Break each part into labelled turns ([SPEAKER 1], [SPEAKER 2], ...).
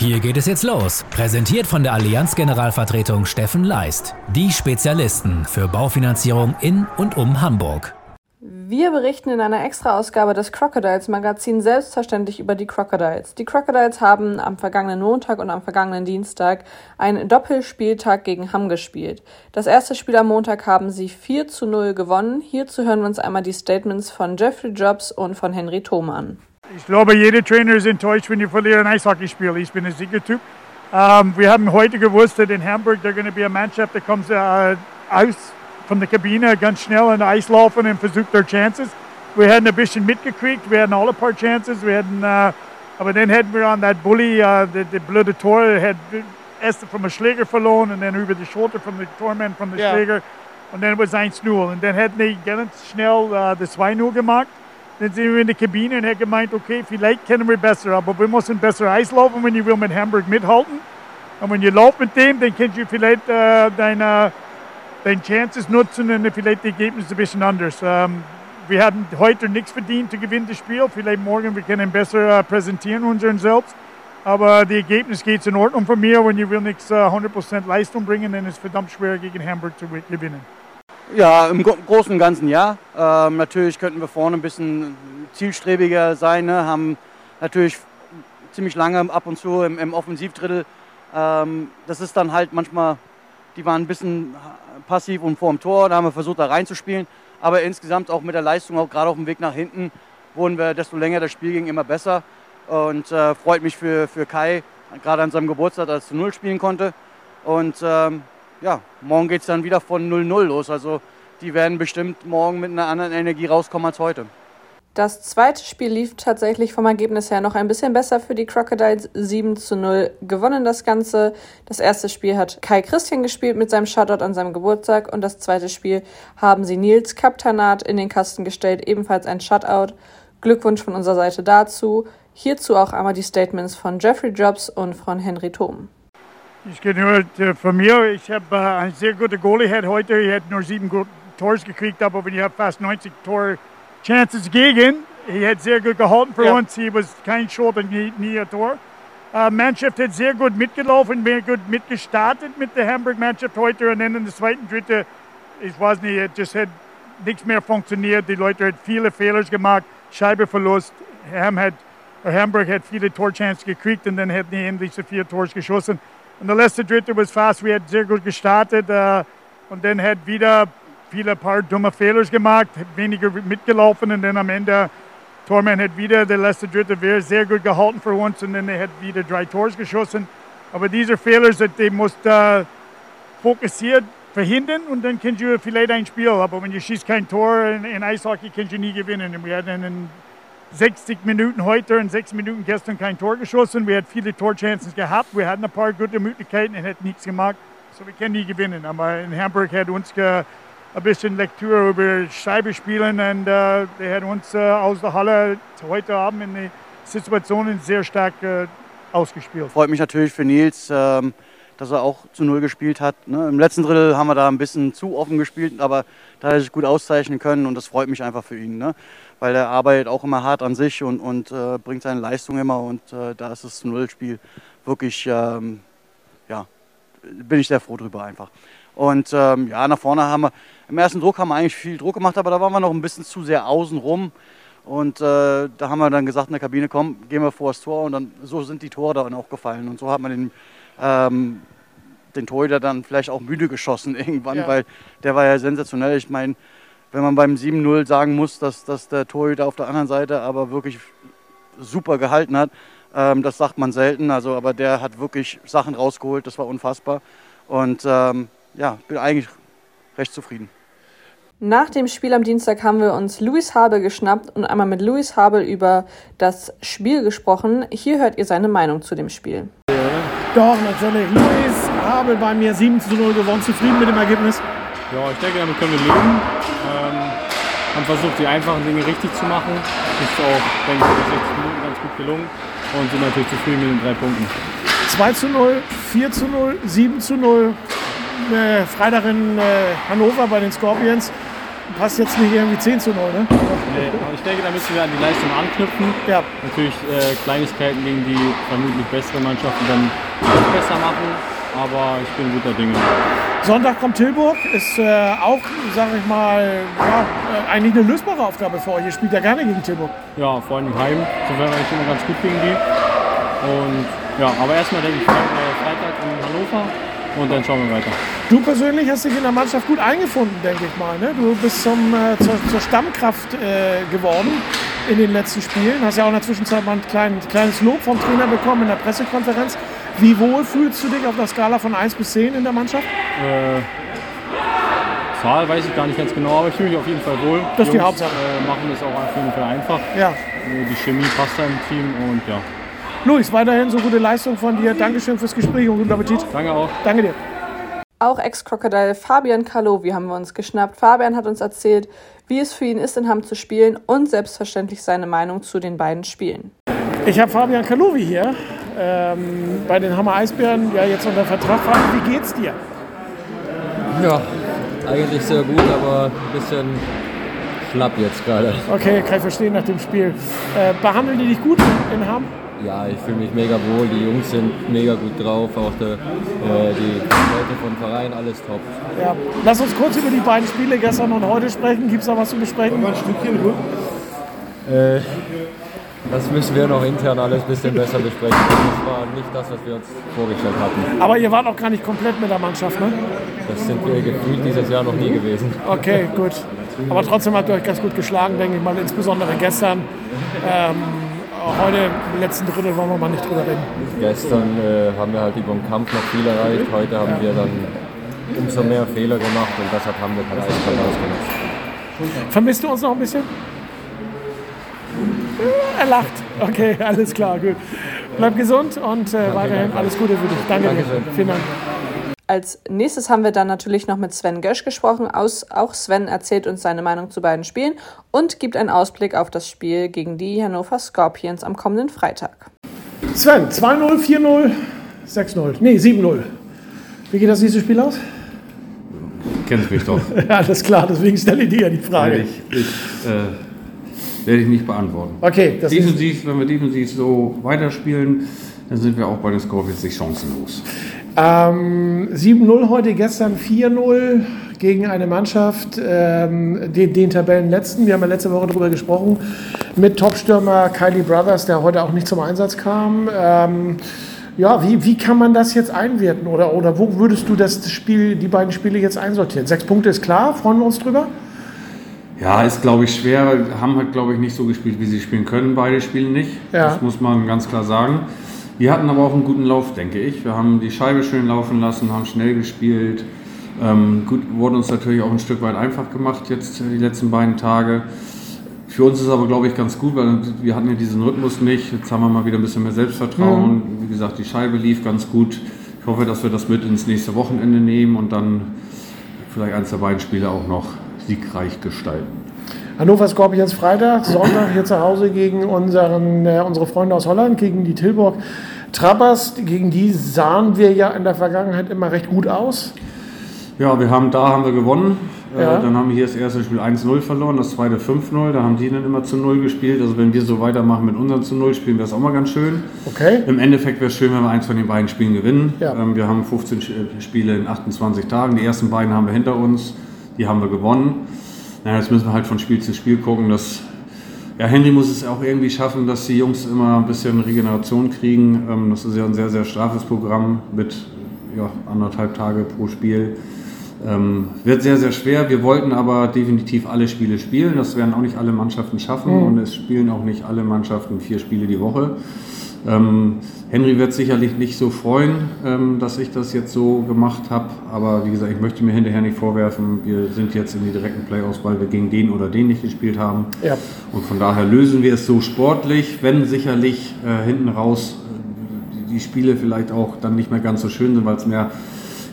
[SPEAKER 1] Hier geht es jetzt los. Präsentiert von der Allianz Generalvertretung Steffen Leist. Die Spezialisten für Baufinanzierung in und um Hamburg.
[SPEAKER 2] Wir berichten in einer Extra-Ausgabe des Crocodiles Magazin selbstverständlich über die Crocodiles. Die Crocodiles haben am vergangenen Montag und am vergangenen Dienstag einen Doppelspieltag gegen Hamm gespielt. Das erste Spiel am Montag haben sie 4 zu 0 gewonnen. Hierzu hören wir uns einmal die Statements von Jeffrey Jobs und von Henry Thome an.
[SPEAKER 3] Ich glaube, jeder Trainer ist enttäuscht, wenn die verlieren ein Eishockeyspiel. Ich bin ein Siegertyp. Um, wir haben heute gewusst, dass in Hamburg da going to be a Mannschaft, that comes uh, aus von der Kabine ganz schnell in Eis laufen und versucht ihre Chances. Wir hatten ein bisschen mitgekriegt, wir hatten alle paar Chances, wir hatten, uh, aber dann hätten wir an that Bully, uh, der, der blöde Tor, hat erst vom Schläger verloren und dann über die Schulter vom Tormann vom yeah. Schläger und dann war es 1-0. Und dann hätten die ganz schnell uh, das 2-0 gemacht. Dann sind wir in der Kabine und er gemeint, okay, vielleicht können wir besser, aber wir müssen besser Eis laufen, wenn ihr will mit Hamburg mithalten. Und wenn ihr lauft mit dem, dann könnt ihr vielleicht äh, deine, deine Chances nutzen und vielleicht die Ergebnisse ein bisschen anders. Ähm, wir haben heute nichts verdient zu gewinnen das Spiel. Vielleicht morgen wir können besser äh, präsentieren unseren selbst. Aber die Ergebnis geht in Ordnung von mir. Wenn ihr will nichts äh, 100% Leistung bringen, dann ist es verdammt schwer gegen Hamburg zu gewinnen.
[SPEAKER 4] Ja, im Großen und Ganzen ja. Ähm, natürlich könnten wir vorne ein bisschen zielstrebiger sein, ne? haben natürlich ziemlich lange ab und zu im, im Offensivdrittel. Ähm, das ist dann halt manchmal, die waren ein bisschen passiv und vor dem Tor, da haben wir versucht da reinzuspielen. Aber insgesamt auch mit der Leistung, auch gerade auf dem Weg nach hinten, wurden wir, desto länger das Spiel ging, immer besser. Und äh, freut mich für, für Kai, gerade an seinem Geburtstag, dass er zu Null spielen konnte. Und ähm, ja, morgen geht es dann wieder von 0-0 los. Also die werden bestimmt morgen mit einer anderen Energie rauskommen als heute.
[SPEAKER 2] Das zweite Spiel lief tatsächlich vom Ergebnis her noch ein bisschen besser für die Crocodiles. 7 zu 0 gewonnen das Ganze. Das erste Spiel hat Kai Christian gespielt mit seinem Shoutout an seinem Geburtstag und das zweite Spiel haben sie Nils Kaptanat in den Kasten gestellt, ebenfalls ein Shutout. Glückwunsch von unserer Seite dazu. Hierzu auch einmal die Statements von Jeffrey Jobs und von Henry Thom.
[SPEAKER 3] Ich kann nur äh, von mir, ich habe äh, einen sehr guten Goalie heute. Er hat nur sieben Tors gekriegt, aber wenn ich habe fast 90 Tor Chances gegen. Er hat sehr gut gehalten für ja. uns. Er war kein Schuld und nie, nie ein Tor. Uh, Mannschaft hat sehr gut mitgelaufen, sehr gut mitgestartet mit der Hamburg-Mannschaft heute. Und dann in der zweiten, dritten, ich weiß nicht, es hat nichts mehr funktioniert. Die Leute haben viele Fehler gemacht, Scheibeverlust. Ham hat, Hamburg hat viele Torchances gekriegt und dann hat die eben diese vier Tors geschossen. Und der letzte Dritte war fast, wir haben sehr gut gestartet uh, und dann hat wieder viele paar dumme Fehler gemacht, weniger mitgelaufen und dann am Ende Tormann hat wieder der letzte Dritte wäre sehr gut gehalten für uns und dann er hat wieder drei Tors geschossen. Aber diese Fehler, die muss uh, fokussiert verhindern und dann kannst du vielleicht ein Spiel. Aber wenn du schießt kein Tor in, in Eishockey, kannst du nie gewinnen. Und wir hatten in 60 Minuten heute und 6 Minuten gestern kein Tor geschossen. Wir hatten viele Torchancen gehabt. Wir hatten ein paar gute Möglichkeiten und hätten nichts gemacht. So wir können nie gewinnen. Aber in Hamburg hat uns ein bisschen Lektüre über Scheibe spielen und äh, der hat uns äh, aus der Halle heute Abend in die Situationen sehr stark äh, ausgespielt.
[SPEAKER 4] Freut mich natürlich für Nils, ähm, dass er auch zu Null gespielt hat. Ne? Im letzten Drittel haben wir da ein bisschen zu offen gespielt, aber da hat er sich gut auszeichnen können und das freut mich einfach für ihn. Ne? weil er arbeitet auch immer hart an sich und, und äh, bringt seine Leistung immer und äh, da ist das Nullspiel wirklich, ähm, ja, bin ich sehr froh drüber einfach. Und ähm, ja, nach vorne haben wir, im ersten Druck haben wir eigentlich viel Druck gemacht, aber da waren wir noch ein bisschen zu sehr außen rum. Und äh, da haben wir dann gesagt in der Kabine, komm, gehen wir vor das Tor und dann so sind die Tore dann auch gefallen. Und so hat man den, ähm, den Torhüter dann vielleicht auch müde geschossen irgendwann, ja. weil der war ja sensationell. Ich meine, wenn man beim 7-0 sagen muss, dass, dass der Torhüter auf der anderen Seite aber wirklich super gehalten hat, ähm, das sagt man selten. Also, aber der hat wirklich Sachen rausgeholt, das war unfassbar. Und ähm, ja, bin eigentlich recht zufrieden.
[SPEAKER 2] Nach dem Spiel am Dienstag haben wir uns Luis Habel geschnappt und einmal mit Luis Habel über das Spiel gesprochen. Hier hört ihr seine Meinung zu dem Spiel.
[SPEAKER 5] Doch, natürlich. Luis Habel bei mir 7 zu 0 gewonnen. Zufrieden mit dem Ergebnis?
[SPEAKER 6] Ja, ich denke, damit können wir leben. Ähm, haben versucht, die einfachen Dinge richtig zu machen. Ist auch, denke ich, in 60 Minuten ganz gut gelungen und sind natürlich zufrieden mit den drei Punkten.
[SPEAKER 5] 2 zu 0, 4 zu 0, 7 zu 0. Äh, Freitag in äh, Hannover bei den Scorpions. Passt jetzt nicht irgendwie 10 zu 0, ne?
[SPEAKER 6] Nee, aber ich denke, da müssen wir an die Leistung anknüpfen.
[SPEAKER 5] Ja.
[SPEAKER 6] Natürlich äh, Kleinigkeiten gegen die vermutlich bessere Mannschaften dann besser machen, aber ich bin guter Dinge.
[SPEAKER 5] Sonntag kommt Tilburg, ist äh, auch, sage ich mal, ja, äh, eigentlich eine lösbare Aufgabe für euch. Ihr spielt ja gerne gegen Tilburg.
[SPEAKER 6] Ja, vor allem heim sind wir eigentlich immer ganz gut gegen die. Und ja, aber erstmal denke ich äh, Freitag in Hannover und dann schauen wir weiter.
[SPEAKER 5] Du persönlich hast dich in der Mannschaft gut eingefunden, denke ich mal. Ne? Du bist zum, äh, zur, zur Stammkraft äh, geworden in den letzten Spielen. Hast ja auch in der Zwischenzeit mal ein klein, kleines Lob vom Trainer bekommen in der Pressekonferenz. Wie wohl fühlst du dich auf der Skala von 1 bis 10 in der Mannschaft?
[SPEAKER 6] Äh, Zahl weiß ich gar nicht ganz genau, aber ich fühle mich auf jeden Fall wohl.
[SPEAKER 5] Das ist die Hauptsache.
[SPEAKER 6] Äh, machen es auch auf jeden Fall einfach.
[SPEAKER 5] Ja.
[SPEAKER 6] Äh, Die Chemie passt da im Team und ja,
[SPEAKER 5] Luis, weiterhin so gute Leistung von dir. Dankeschön fürs Gespräch und guten Appetit.
[SPEAKER 6] danke auch.
[SPEAKER 5] Danke dir.
[SPEAKER 2] Auch Ex-Crocodile Fabian Kalovi haben wir uns geschnappt. Fabian hat uns erzählt, wie es für ihn ist, in Hamm zu spielen und selbstverständlich seine Meinung zu den beiden Spielen.
[SPEAKER 5] Ich habe Fabian Kalovi hier ähm, bei den Hammer Eisbären, ja jetzt unter Vertrag. Fabian, wie geht's dir?
[SPEAKER 7] Ja, eigentlich sehr gut, aber ein bisschen schlapp jetzt gerade.
[SPEAKER 5] Okay, kann ich verstehen nach dem Spiel. Äh, behandeln die dich gut in Hamm?
[SPEAKER 7] Ja, ich fühle mich mega wohl, die Jungs sind mega gut drauf, auch der, äh, die Leute vom Verein, alles top.
[SPEAKER 5] Ja. Lass uns kurz über die beiden Spiele gestern und heute sprechen. Gibt es da was zu besprechen?
[SPEAKER 7] Äh, das müssen wir noch intern alles ein bisschen besser besprechen. Das war nicht das, was wir uns vorgestellt hatten.
[SPEAKER 5] Aber ihr wart auch gar nicht komplett mit der Mannschaft, ne?
[SPEAKER 7] Das sind wir gefühlt dieses Jahr noch nie gewesen.
[SPEAKER 5] Okay, gut. Aber trotzdem habt ihr euch ganz gut geschlagen, denke ich mal, insbesondere gestern. Ähm, heute, im letzten Drittel, wollen wir mal nicht drüber reden.
[SPEAKER 7] Gestern äh, haben wir halt über den Kampf noch viel erreicht, heute haben wir dann umso mehr Fehler gemacht und deshalb haben wir kein Eiskalt ausgenutzt.
[SPEAKER 5] Vermisst du uns noch ein bisschen? Er lacht. Okay, alles klar, gut. Bleib gesund und äh, weiterhin alles Gute für dich. Danke dir.
[SPEAKER 7] Dankeschön.
[SPEAKER 5] Vielen Dank.
[SPEAKER 2] Als nächstes haben wir dann natürlich noch mit Sven Gösch gesprochen. Aus, auch Sven erzählt uns seine Meinung zu beiden Spielen und gibt einen Ausblick auf das Spiel gegen die Hannover Scorpions am kommenden Freitag.
[SPEAKER 5] Sven, 2-0, 4-0, 6-0. Nee, 7-0. Wie geht das nächste Spiel aus?
[SPEAKER 8] Kennst mich doch.
[SPEAKER 5] Ja, alles klar, deswegen stelle ich dir ja die Frage.
[SPEAKER 8] Werde ich, ich, äh, werde ich nicht beantworten.
[SPEAKER 5] Okay, das ist,
[SPEAKER 8] Defensiv, wenn wir defensiv so weiterspielen, dann sind wir auch bei den Scorpions nicht chancenlos.
[SPEAKER 5] Ähm, 7-0 heute, gestern 4-0 gegen eine Mannschaft, ähm, den, den Tabellenletzten. Wir haben ja letzte Woche darüber gesprochen, mit Topstürmer Kylie Brothers, der heute auch nicht zum Einsatz kam. Ähm, ja, wie, wie kann man das jetzt einwerten? Oder, oder wo würdest du das Spiel, die beiden Spiele jetzt einsortieren? Sechs Punkte ist klar, freuen wir uns drüber?
[SPEAKER 8] Ja, ist glaube ich schwer. Haben halt glaube ich nicht so gespielt, wie sie spielen können. Beide spielen nicht.
[SPEAKER 5] Ja.
[SPEAKER 8] Das muss man ganz klar sagen. Wir hatten aber auch einen guten Lauf, denke ich. Wir haben die Scheibe schön laufen lassen, haben schnell gespielt. Ähm, gut, wurde uns natürlich auch ein Stück weit einfach gemacht jetzt die letzten beiden Tage. Für uns ist aber, glaube ich, ganz gut, weil wir hatten ja diesen Rhythmus nicht. Jetzt haben wir mal wieder ein bisschen mehr Selbstvertrauen. Wie gesagt, die Scheibe lief ganz gut. Ich hoffe, dass wir das mit ins nächste Wochenende nehmen und dann vielleicht eins der beiden Spiele auch noch siegreich gestalten.
[SPEAKER 5] Hannover Scorpions Freitag, Sonntag hier zu Hause gegen unseren, äh, unsere Freunde aus Holland, gegen die Tilburg Trappers. Gegen die sahen wir ja in der Vergangenheit immer recht gut aus.
[SPEAKER 8] Ja, wir haben da haben wir gewonnen.
[SPEAKER 5] Ja.
[SPEAKER 8] Äh, dann haben wir hier das erste Spiel 1-0 verloren, das zweite 5-0. Da haben die dann immer zu 0 gespielt. Also wenn wir so weitermachen mit unseren zu 0 spielen, wäre es auch mal ganz schön.
[SPEAKER 5] Okay.
[SPEAKER 8] Im Endeffekt wäre es schön, wenn wir eins von den beiden Spielen gewinnen.
[SPEAKER 5] Ja.
[SPEAKER 8] Ähm, wir haben 15 Sch- äh, Spiele in 28 Tagen. Die ersten beiden haben wir hinter uns. Die haben wir gewonnen. Na, jetzt müssen wir halt von Spiel zu Spiel gucken. Dass, ja, Henry muss es auch irgendwie schaffen, dass die Jungs immer ein bisschen Regeneration kriegen. Ähm, das ist ja ein sehr, sehr straffes Programm mit ja, anderthalb Tage pro Spiel. Ähm, wird sehr, sehr schwer. Wir wollten aber definitiv alle Spiele spielen. Das werden auch nicht alle Mannschaften schaffen und es spielen auch nicht alle Mannschaften vier Spiele die Woche. Ähm, Henry wird sicherlich nicht so freuen, ähm, dass ich das jetzt so gemacht habe. Aber wie gesagt, ich möchte mir hinterher nicht vorwerfen. Wir sind jetzt in die direkten Playoffs, weil wir gegen den oder den nicht gespielt haben.
[SPEAKER 5] Ja.
[SPEAKER 8] Und von daher lösen wir es so sportlich, wenn sicherlich äh, hinten raus äh, die, Spiele vielleicht auch dann nicht mehr ganz so schön sind, weil es mehr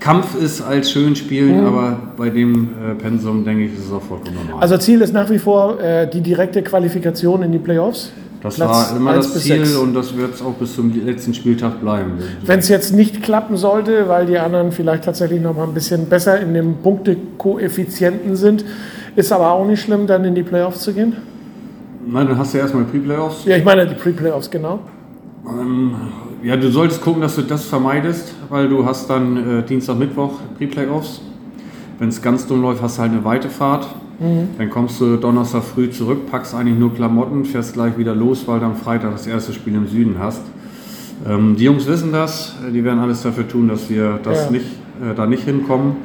[SPEAKER 8] Kampf ist als schön spielen. Aber bei dem äh, Pensum denke ich, ist es auch vollkommen normal.
[SPEAKER 5] Also Ziel ist nach wie vor äh, die direkte Qualifikation in die Playoffs.
[SPEAKER 8] Das
[SPEAKER 5] Platz
[SPEAKER 8] war immer
[SPEAKER 5] 1
[SPEAKER 8] das Ziel
[SPEAKER 5] 6.
[SPEAKER 8] und das wird es auch bis zum letzten Spieltag bleiben.
[SPEAKER 5] Wenn es jetzt nicht klappen sollte, weil die anderen vielleicht tatsächlich noch mal ein bisschen besser in dem Punktekoeffizienten sind, ist aber auch nicht schlimm, dann in die Playoffs zu gehen?
[SPEAKER 8] Nein, dann hast du erstmal Pre-Playoffs.
[SPEAKER 5] Ja, ich meine die Pre-Playoffs, genau.
[SPEAKER 8] Ähm, ja, du solltest gucken, dass du das vermeidest, weil du hast dann äh, Dienstag, Mittwoch Pre-Playoffs. Wenn es ganz dumm läuft, hast du halt eine weite Fahrt. Dann kommst du Donnerstag früh zurück, packst eigentlich nur Klamotten, fährst gleich wieder los, weil du am Freitag das erste Spiel im Süden hast. Ähm, die Jungs wissen das, äh, die werden alles dafür tun, dass wir das
[SPEAKER 5] Ja.
[SPEAKER 8] nicht, äh, da nicht hinkommen.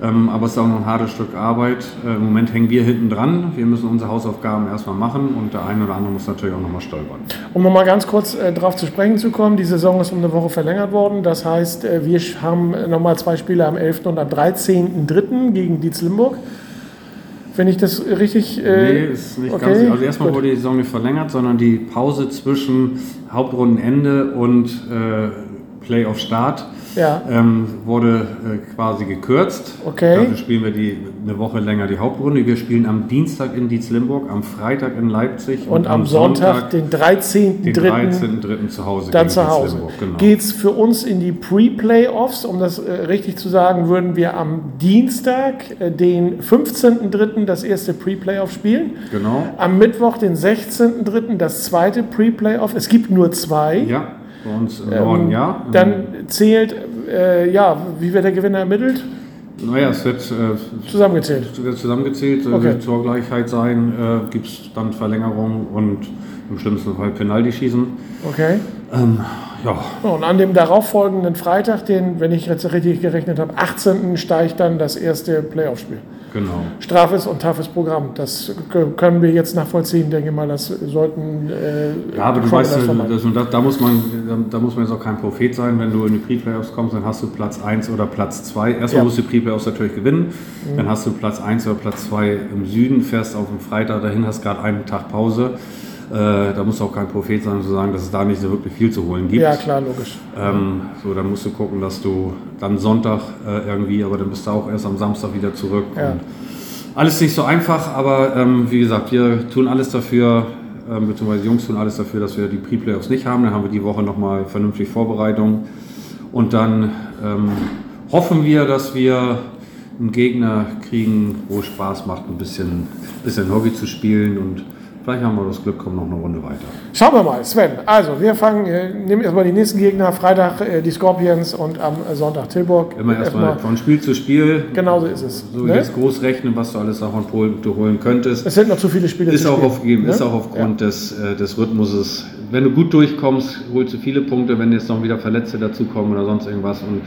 [SPEAKER 8] Ähm, aber es ist auch noch ein hartes Stück Arbeit. Äh, Im Moment hängen wir hinten dran. Wir müssen unsere Hausaufgaben erstmal machen und der eine oder andere muss natürlich auch nochmal stolpern.
[SPEAKER 5] Um nochmal ganz kurz äh, darauf zu sprechen zu kommen, die Saison ist um eine Woche verlängert worden. Das heißt, äh, wir haben nochmal zwei Spiele am 11. und am 13.3. gegen Dietz Limburg. Wenn ich das richtig... Äh,
[SPEAKER 8] Nee, ist nicht
[SPEAKER 5] okay,
[SPEAKER 8] ganz. Also erstmal
[SPEAKER 5] gut.
[SPEAKER 8] wurde die Saison nicht verlängert, sondern die Pause zwischen Hauptrundenende und äh, Playoff-Start
[SPEAKER 5] Ja.
[SPEAKER 8] ähm, wurde äh, quasi gekürzt.
[SPEAKER 5] Okay.
[SPEAKER 8] Dafür spielen wir die, eine Woche länger die Hauptrunde. Wir spielen am Dienstag in Dietz-Limburg, am Freitag in Leipzig
[SPEAKER 5] Und am Sonntag, den
[SPEAKER 8] den
[SPEAKER 5] 13.3.
[SPEAKER 8] 13.3. zu Hause
[SPEAKER 5] dann zu Hause.
[SPEAKER 8] Genau.
[SPEAKER 5] Geht es für uns in die Pre-Playoffs, um das äh, richtig zu sagen, würden wir am Dienstag, äh, den 15.3. das erste Pre-Playoff spielen.
[SPEAKER 8] genau.
[SPEAKER 5] Am Mittwoch, den 16.3. das zweite Pre-Playoff. Es gibt nur zwei.
[SPEAKER 8] Ja, bei uns im Norden ja.
[SPEAKER 5] Ähm, Dann zählt, äh, ja, wie wird der Gewinner ermittelt?
[SPEAKER 8] Naja, es wird äh,
[SPEAKER 5] Zusammengezählt.
[SPEAKER 8] zusammengezählt, soll
[SPEAKER 5] Okay.
[SPEAKER 8] zur Gleichheit sein, äh, gibt es dann Verlängerung und im schlimmsten Fall Penalty schießen.
[SPEAKER 5] Okay.
[SPEAKER 8] Ähm, ja,
[SPEAKER 5] Und an dem darauffolgenden Freitag, den, wenn ich jetzt richtig gerechnet habe, 18. steigt dann das erste Playoff-Spiel.
[SPEAKER 8] genau.
[SPEAKER 5] Strafes und toughes Programm. Das können wir jetzt nachvollziehen, denke ich mal. Das sollten. Äh,
[SPEAKER 8] Ja, aber du weißt, ja,
[SPEAKER 5] vermeiden.
[SPEAKER 8] das, und da, da, muss man, da, da muss man jetzt auch kein Prophet sein. Wenn du in die Pre-Playoffs kommst, dann hast du Platz 1 oder Platz 2. Erstmal
[SPEAKER 5] Ja. Mhm.
[SPEAKER 8] musst du die Pre-Playoffs natürlich gewinnen. Dann hast du Platz 1 oder Platz 2 im Süden, fährst auf den Freitag dahin, hast gerade einen Tag Pause. Äh, da musst du auch kein Prophet sein, zu sagen, dass es da nicht so wirklich viel zu holen gibt.
[SPEAKER 5] ja, klar, logisch.
[SPEAKER 8] Ähm, so, dann musst du gucken, dass du dann Sonntag äh, irgendwie, aber dann bist du auch erst am Samstag wieder zurück.
[SPEAKER 5] Ja.
[SPEAKER 8] Alles nicht so einfach, aber ähm, wie gesagt, wir tun alles dafür, ähm, beziehungsweise die Jungs tun alles dafür, dass wir die Pre-Playoffs nicht haben. Dann haben wir die Woche nochmal vernünftig Vorbereitung. Und dann ähm, hoffen wir, dass wir einen Gegner kriegen, wo es Spaß macht, ein bisschen, bisschen Hobby zu spielen und vielleicht haben wir das Glück, kommen noch eine Runde weiter.
[SPEAKER 5] Schauen wir mal, Sven. Also, wir fangen, äh, nehmen erstmal die nächsten Gegner. Freitag äh, die Scorpions und am äh, Sonntag Tilburg.
[SPEAKER 8] Immer erstmal von Spiel zu Spiel.
[SPEAKER 5] Genau so ist es.
[SPEAKER 8] So
[SPEAKER 5] ne?
[SPEAKER 8] jetzt groß rechnen, was du alles davon Punkte holen könntest.
[SPEAKER 5] Es sind noch zu viele Spiele
[SPEAKER 8] Ist
[SPEAKER 5] zu
[SPEAKER 8] auch,
[SPEAKER 5] spielen,
[SPEAKER 8] aufgegeben,
[SPEAKER 5] ne?
[SPEAKER 8] ist auch aufgrund des, äh, des Rhythmuses. Wenn du gut durchkommst, holst du viele Punkte, wenn jetzt noch wieder Verletzte dazukommen oder sonst irgendwas. Und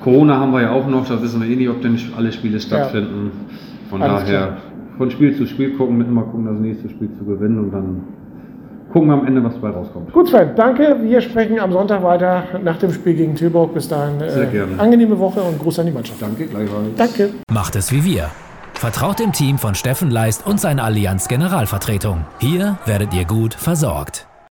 [SPEAKER 8] Corona haben wir ja auch noch, da wissen wir eh nicht, ob denn alle Spiele stattfinden. Von
[SPEAKER 5] Alles
[SPEAKER 8] daher
[SPEAKER 5] klar.
[SPEAKER 8] Von Spiel zu Spiel gucken, immer gucken, das nächste Spiel zu gewinnen und dann gucken wir am Ende, was dabei rauskommt.
[SPEAKER 5] Gut, Sven, danke. Wir sprechen am Sonntag weiter nach dem Spiel gegen Tilburg. Bis dahin äh,
[SPEAKER 8] Sehr gerne.
[SPEAKER 5] angenehme Woche und Gruß an die Mannschaft.
[SPEAKER 8] Danke, gleichfalls.
[SPEAKER 5] Danke.
[SPEAKER 1] Macht es wie wir. Vertraut dem Team von Steffen Leist und seiner Allianz Generalvertretung. Hier werdet ihr gut versorgt.